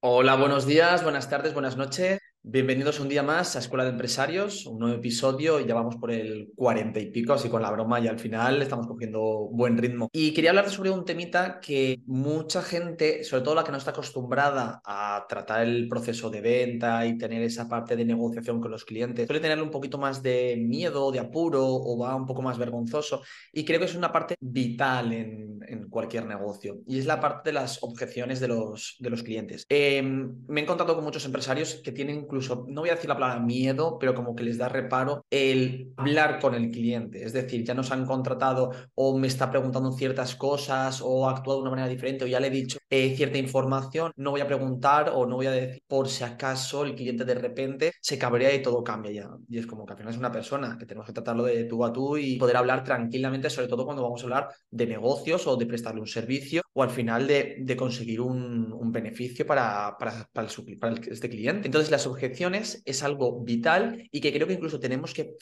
Hola, buenos días, buenas tardes, buenas noches. Bienvenidos un día más a Escuela de Empresarios, un nuevo episodio ya vamos por el cuarenta y pico, así con la broma y al final estamos cogiendo buen ritmo. Y quería hablar sobre un temita que mucha gente, sobre todo la que no está acostumbrada a tratar el proceso de venta y tener esa parte de negociación con los clientes, suele tener un poquito más de miedo, de apuro o va un poco más vergonzoso y creo que es una parte vital en, en cualquier negocio y es la parte de las objeciones de los, de los clientes. Eh, me he encontrado con muchos empresarios que tienen incluso, no voy a decir la palabra miedo, pero como que les da reparo el hablar con el cliente. Es decir, ya nos han contratado o me está preguntando ciertas cosas o ha actuado de una manera diferente o ya le he dicho eh, cierta información, no voy a preguntar o no voy a decir por si acaso el cliente de repente se cabrea y todo cambia ya. Y es como que al final es una persona que tenemos que tratarlo de tú a tú y poder hablar tranquilamente, sobre todo cuando vamos a hablar de negocios o de prestarle un servicio o al final de, de conseguir un, un, beneficio para, para, para, el, para este cliente. Entonces las objeciones es algo vital y que creo que incluso tenemos que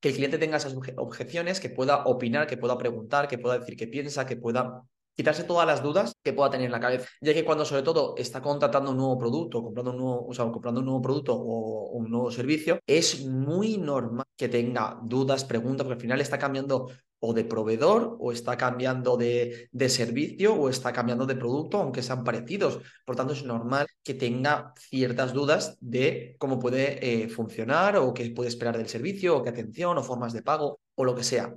que el cliente tenga esas objeciones, que pueda opinar, que pueda preguntar, que pueda decir qué piensa, que pueda quitarse todas las dudas que pueda tener en la cabeza, ya que cuando sobre todo está contratando un nuevo producto, comprando un nuevo, o sea, comprando un nuevo producto o un nuevo servicio, es muy normal que tenga dudas, preguntas, porque al final está cambiando o de proveedor o está cambiando de, servicio o está cambiando de producto, aunque sean parecidos. Por tanto, es normal que tenga ciertas dudas de cómo puede eh, funcionar o qué puede esperar del servicio o qué atención o formas de pago o lo que sea.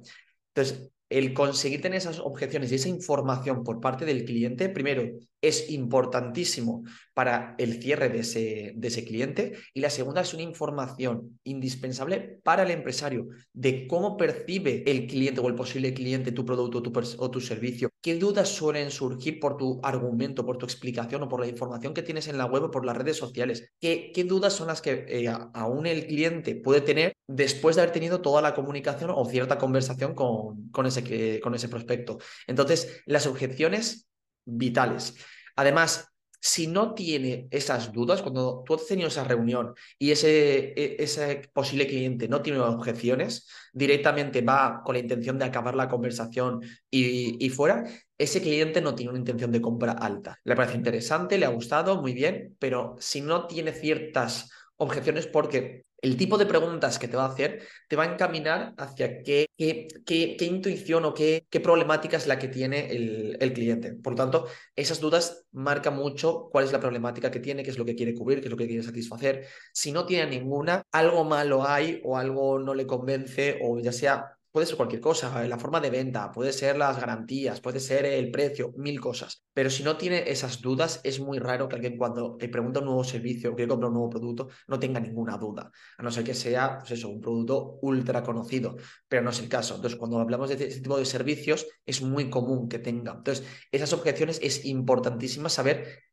Entonces, el conseguir tener esas objeciones y esa información por parte del cliente, primero, es importantísimo para el cierre de ese, de ese cliente. Y la segunda es una información indispensable para el empresario de cómo percibe el cliente o el posible cliente tu producto tu o tu servicio, qué dudas suelen surgir por tu argumento, por tu explicación o por la información que tienes en la web o por las redes sociales, qué, qué dudas son las que eh, aún el cliente puede tener después de haber tenido toda la comunicación o cierta conversación con, con, ese, con ese prospecto. Entonces, las objeciones vitales. Además, si no tiene esas dudas, cuando tú has tenido esa reunión y ese, e, ese posible cliente no tiene objeciones, directamente va con la intención de acabar la conversación y, y, fuera, ese cliente no tiene una intención de compra alta. Le parece interesante, le ha gustado, muy bien, pero si no tiene ciertas objeciones porque el tipo de preguntas que te va a hacer te va a encaminar hacia qué, qué, qué, qué intuición o qué, problemática es la que tiene el, el, cliente. Por lo tanto, esas dudas marcan mucho cuál es la problemática que tiene, qué es lo que quiere cubrir, qué es lo que quiere satisfacer. Si no tiene ninguna, algo malo hay o algo no le convence o ya sea puede ser cualquier cosa, la forma de venta, puede ser las garantías, puede ser el precio, mil cosas. Pero si no tiene esas dudas, es muy raro que alguien cuando te pregunta un nuevo servicio o quiere comprar un nuevo producto no tenga ninguna duda, a no ser que sea, pues eso, un producto ultra conocido, pero no es el caso. Entonces, cuando hablamos de este tipo de servicios, es muy común que tenga. Entonces, esas objeciones es importantísima saber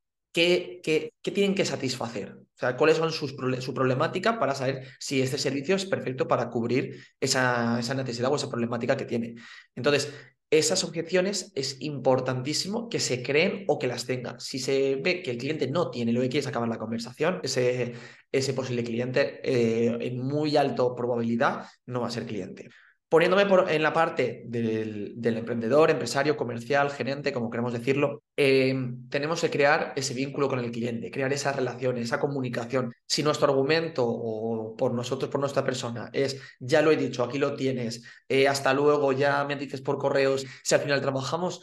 qué, tienen que satisfacer. O sea, cuáles son su problemática para saber si este servicio es perfecto para cubrir esa, necesidad o esa problemática que tiene. Entonces, esas objeciones es importantísimo que se creen o que las tengan. Si se ve que el cliente no tiene lo que quiere es acabar la conversación, ese, ese posible cliente eh, en muy alta probabilidad no va a ser cliente. Poniéndome por, en la parte del, emprendedor, empresario, comercial, gerente, como queremos decirlo, eh, tenemos que crear ese vínculo con el cliente, crear esa relación, esa comunicación. Si nuestro argumento o por nosotros, por nuestra persona, es ya lo he dicho, aquí lo tienes, eh, hasta luego, ya me dices por correos, si al final trabajamos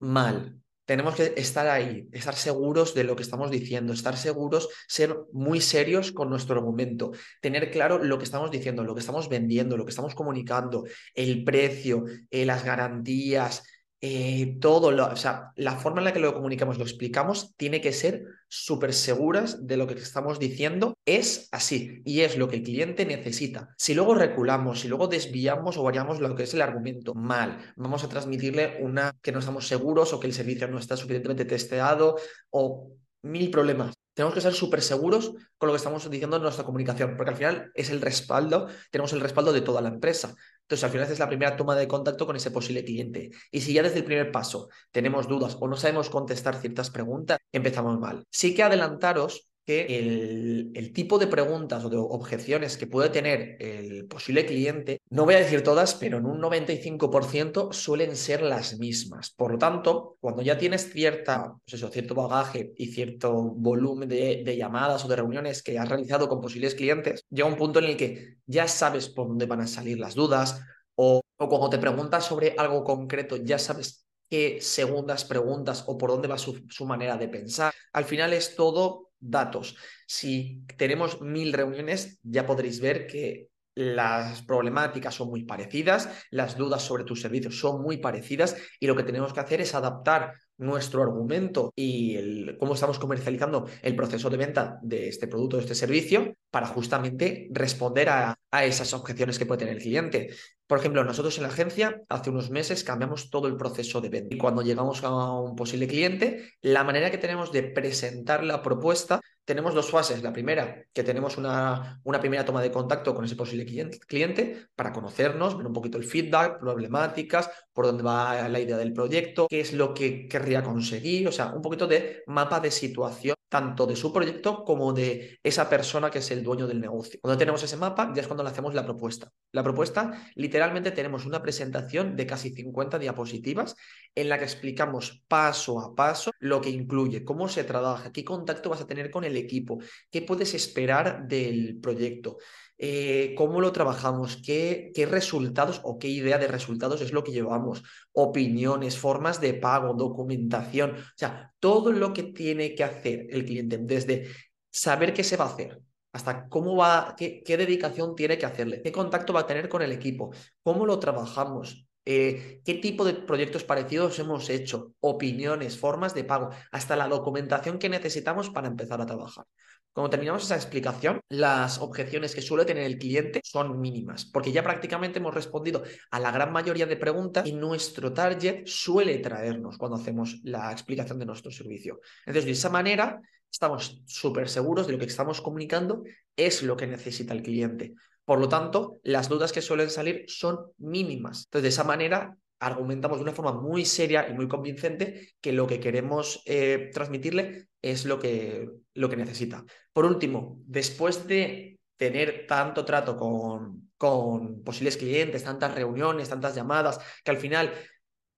mal, tenemos que estar ahí, estar seguros de lo que estamos diciendo, estar seguros, ser muy serios con nuestro argumento, tener claro lo que estamos diciendo, lo que estamos vendiendo, lo que estamos comunicando, el precio, eh, las garantías, eh, todo, lo, o sea, la forma en la que lo comunicamos, lo explicamos, tiene que ser súper seguras de lo que estamos diciendo. Es así y es lo que el cliente necesita. Si luego reculamos, si luego desviamos o variamos lo que es el argumento mal, vamos a transmitirle una que no estamos seguros o que el servicio no está suficientemente testeado o mil problemas. Tenemos que ser súper seguros con lo que estamos diciendo en nuestra comunicación, porque al final es el respaldo, tenemos el respaldo de toda la empresa. Entonces, al final es la primera toma de contacto con ese posible cliente. Y si ya desde el primer paso tenemos dudas o no sabemos contestar ciertas preguntas, empezamos mal. Sí que adelantaros que el, tipo de preguntas o de objeciones que puede tener el posible cliente, no voy a decir todas, pero en un 95% suelen ser las mismas. Por lo tanto, cuando ya tienes cierta, pues eso, cierto bagaje y cierto volumen de, de llamadas o de reuniones que has realizado con posibles clientes, llega un punto en el que ya sabes por dónde van a salir las dudas o, o cuando te preguntas sobre algo concreto, ya sabes qué segundas preguntas o por dónde va su, su manera de pensar. Al final es todo datos. Si tenemos mil reuniones, ya podréis ver que las problemáticas son muy parecidas, las dudas sobre tus servicios son muy parecidas y lo que tenemos que hacer es adaptar nuestro argumento y el, cómo estamos comercializando el proceso de venta de este producto, de este servicio, para justamente responder a, a esas objeciones que puede tener el cliente. Por ejemplo, nosotros en la agencia hace unos meses cambiamos todo el proceso de venta y cuando llegamos a un posible cliente, la manera que tenemos de presentar la propuesta tenemos dos fases. La primera, que tenemos una, una primera toma de contacto con ese posible cliente, cliente, para conocernos, ver un poquito el feedback, problemáticas, por dónde va la idea del proyecto, qué es lo que querría conseguir, o sea, un poquito de mapa de situación tanto de su proyecto como de esa persona que es el dueño del negocio. Cuando tenemos ese mapa, ya es cuando le hacemos la propuesta. La propuesta, literalmente tenemos una presentación de casi 50 diapositivas en la que explicamos paso a paso lo que incluye, cómo se trabaja, qué contacto vas a tener con el equipo, qué puedes esperar del proyecto. Eh, cómo lo trabajamos, qué, qué resultados o qué idea de resultados es lo que llevamos, opiniones, formas de pago, documentación, o sea, todo lo que tiene que hacer el cliente, desde saber qué se va a hacer, hasta cómo va, qué, dedicación tiene que hacerle, qué contacto va a tener con el equipo, cómo lo trabajamos, eh, qué tipo de proyectos parecidos hemos hecho, opiniones, formas de pago, hasta la documentación que necesitamos para empezar a trabajar. Cuando terminamos esa explicación, las objeciones que suele tener el cliente son mínimas, porque ya prácticamente hemos respondido a la gran mayoría de preguntas y nuestro target suele traernos cuando hacemos la explicación de nuestro servicio. Entonces, de esa manera, estamos súper seguros de lo que estamos comunicando es lo que necesita el cliente. Por lo tanto, las dudas que suelen salir son mínimas. Entonces, de esa manera, argumentamos de una forma muy seria y muy convincente que lo que queremos eh, transmitirle es lo que, lo que necesita. Por último, después de tener tanto trato con, con posibles clientes, tantas reuniones, tantas llamadas, que al final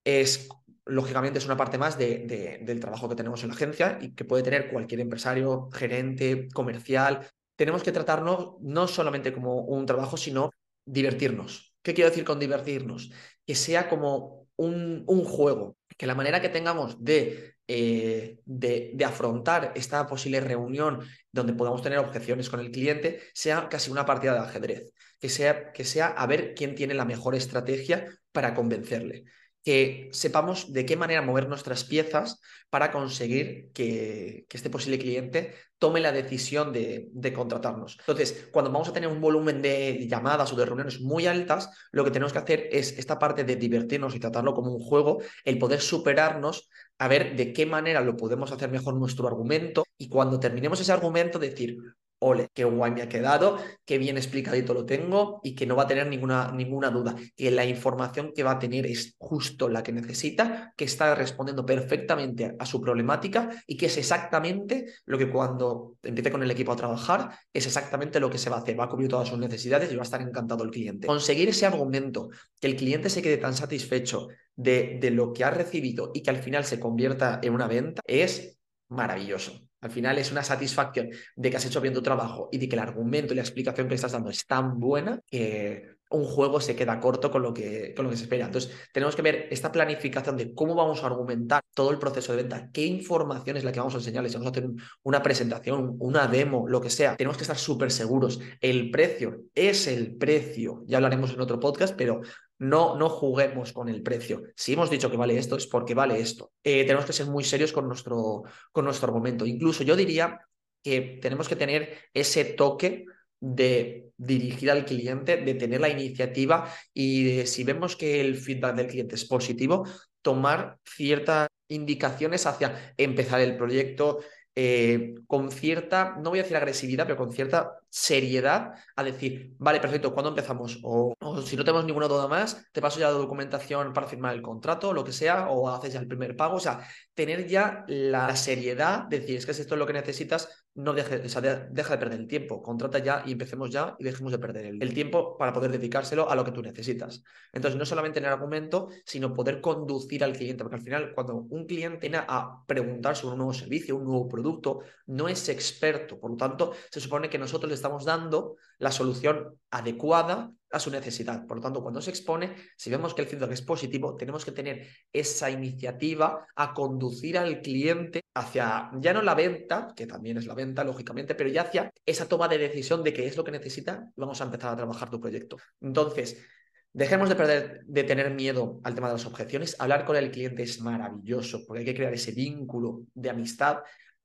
es lógicamente es una parte más de, de, del trabajo que tenemos en la agencia y que puede tener cualquier empresario, gerente, comercial. Tenemos que tratarnos no solamente como un trabajo, sino divertirnos. ¿Qué quiero decir con divertirnos? Que sea como un, un juego, que la manera que tengamos de eh, de, de, afrontar esta posible reunión donde podamos tener objeciones con el cliente sea casi una partida de ajedrez, que sea, que sea a ver quién tiene la mejor estrategia para convencerle que sepamos de qué manera mover nuestras piezas para conseguir que, este posible cliente tome la decisión de, de, contratarnos. Entonces, cuando vamos a tener un volumen de llamadas o de reuniones muy altas, lo que tenemos que hacer es esta parte de divertirnos y tratarlo como un juego, el poder superarnos a ver de qué manera lo podemos hacer mejor nuestro argumento y cuando terminemos ese argumento decir, ole, qué guay me ha quedado, qué bien explicadito lo tengo y que no va a tener ninguna, ninguna duda, que la información que va a tener es justo la que necesita, que está respondiendo perfectamente a su problemática y que es exactamente lo que cuando empiece con el equipo a trabajar, es exactamente lo que se va a hacer, va a cubrir todas sus necesidades y va a estar encantado el cliente. Conseguir ese argumento, que el cliente se quede tan satisfecho de, de lo que ha recibido y que al final se convierta en una venta, es maravilloso. Al final es una satisfacción de que has hecho bien tu trabajo y de que el argumento y la explicación que estás dando es tan buena que un juego se queda corto con lo que, con lo que se espera. Entonces, tenemos que ver esta planificación de cómo vamos a argumentar todo el proceso de venta, qué información es la que vamos a enseñarles, vamos a hacer una presentación, una demo, lo que sea. Tenemos que estar súper seguros. El precio es el precio, ya hablaremos en otro podcast, pero no, no juguemos con el precio. Si hemos dicho que vale esto, es porque vale esto. Eh, tenemos que ser muy serios con nuestro, con nuestro argumento. Incluso yo diría que tenemos que tener ese toque de dirigir al cliente, de tener la iniciativa y de, si vemos que el feedback del cliente es positivo, tomar ciertas indicaciones hacia empezar el proyecto, eh, con cierta, no voy a decir agresividad, pero con cierta seriedad a decir, vale, perfecto, ¿cuándo empezamos? O, si no tenemos ninguna duda más, te paso ya la documentación para firmar el contrato, lo que sea, o haces ya el primer pago. O sea, tener ya la seriedad, decir, es que si esto es lo que necesitas, no deje, deja de perder el tiempo, contrata ya y empecemos ya y dejemos de perder el, tiempo para poder dedicárselo a lo que tú necesitas. Entonces, no solamente tener argumento, sino poder conducir al cliente, porque al final, cuando un cliente viene a preguntar sobre un nuevo servicio, un nuevo producto, no es experto, por lo tanto, se supone que nosotros le estamos dando la solución adecuada a su necesidad. Por lo tanto, cuando se expone, si vemos que el feedback es positivo, tenemos que tener esa iniciativa a conducir al cliente hacia ya no la venta, que también es la venta, lógicamente, pero ya hacia esa toma de decisión de qué es lo que necesita y vamos a empezar a trabajar tu proyecto. Entonces, Dejemos de perder, de tener miedo al tema de las objeciones. Hablar con el cliente es maravilloso porque hay que crear ese vínculo de amistad.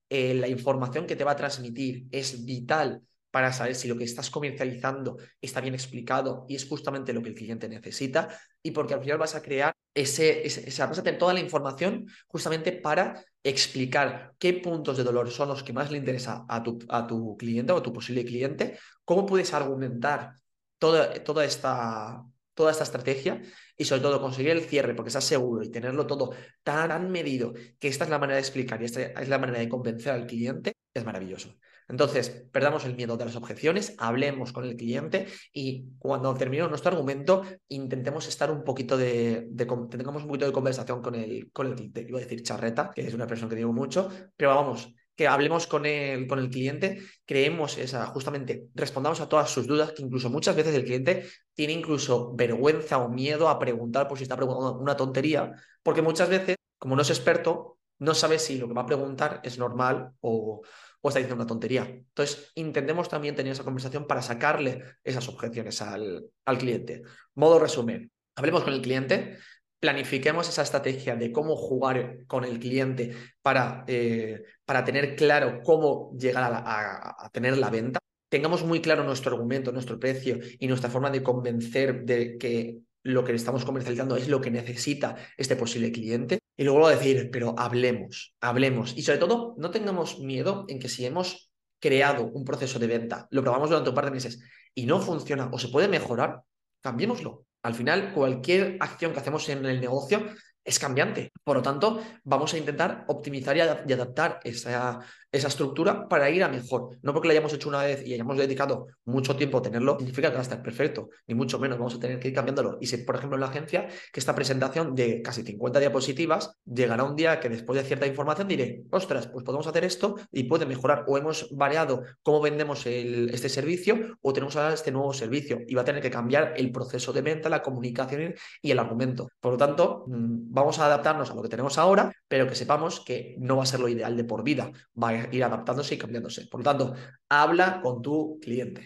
Eh, la información que te va a transmitir es vital para saber si lo que estás comercializando está bien explicado y es justamente lo que el cliente necesita y porque al final vas a crear ese, ese, vas a tener toda la información justamente para explicar qué puntos de dolor son los que más le interesa a tu, a tu cliente o a tu posible cliente, cómo puedes argumentar toda, toda, esta, toda esta estrategia y sobre todo conseguir el cierre porque estás seguro y tenerlo todo tan medido que esta es la manera de explicar y esta es la manera de convencer al cliente, es maravilloso. Entonces, perdamos el miedo de las objeciones, hablemos con el cliente y cuando terminemos nuestro argumento, intentemos estar un poquito de, tengamos un poquito de conversación con el, con el cliente. Iba a decir charreta, que es una persona que digo mucho, pero vamos, que hablemos con el, con el cliente, creemos esa, justamente, respondamos a todas sus dudas, que incluso muchas veces el cliente tiene incluso vergüenza o miedo a preguntar por si está preguntando una tontería, porque muchas veces, como no es experto, no sabe si lo que va a preguntar es normal o, o está diciendo una tontería. Entonces, intentemos también tener esa conversación para sacarle esas objeciones al, al cliente. Modo resumen, hablemos con el cliente, planifiquemos esa estrategia de cómo jugar con el cliente para, eh, para tener claro cómo llegar a, a, tener la venta. Tengamos muy claro nuestro argumento, nuestro precio y nuestra forma de convencer de que lo que estamos comercializando es lo que necesita este posible cliente. Y luego decir, pero hablemos, hablemos. Y sobre todo, no tengamos miedo en que si hemos creado un proceso de venta, lo probamos durante un par de meses y no funciona o se puede mejorar, cambiémoslo. Al final, cualquier acción que hacemos en el negocio es cambiante. Por lo tanto, vamos a intentar optimizar y, adaptar esa, esa estructura para ir a mejor. No porque la hayamos hecho una vez y hayamos dedicado mucho tiempo a tenerlo, significa que va a estar perfecto, ni mucho menos. Vamos a tener que ir cambiándolo. Y si, por ejemplo, en la agencia, que esta presentación de casi 50 diapositivas, llegará un día que después de cierta información diré, ostras, pues podemos hacer esto y puede mejorar. O hemos variado cómo vendemos este servicio o tenemos ahora este nuevo servicio y va a tener que cambiar el proceso de venta, la comunicación y el argumento. Por lo tanto, mm, vamos a adaptarnos a lo que tenemos ahora, pero que sepamos que no va a ser lo ideal de por vida. Va a ir adaptándose y cambiándose. Por lo tanto, habla con tu cliente.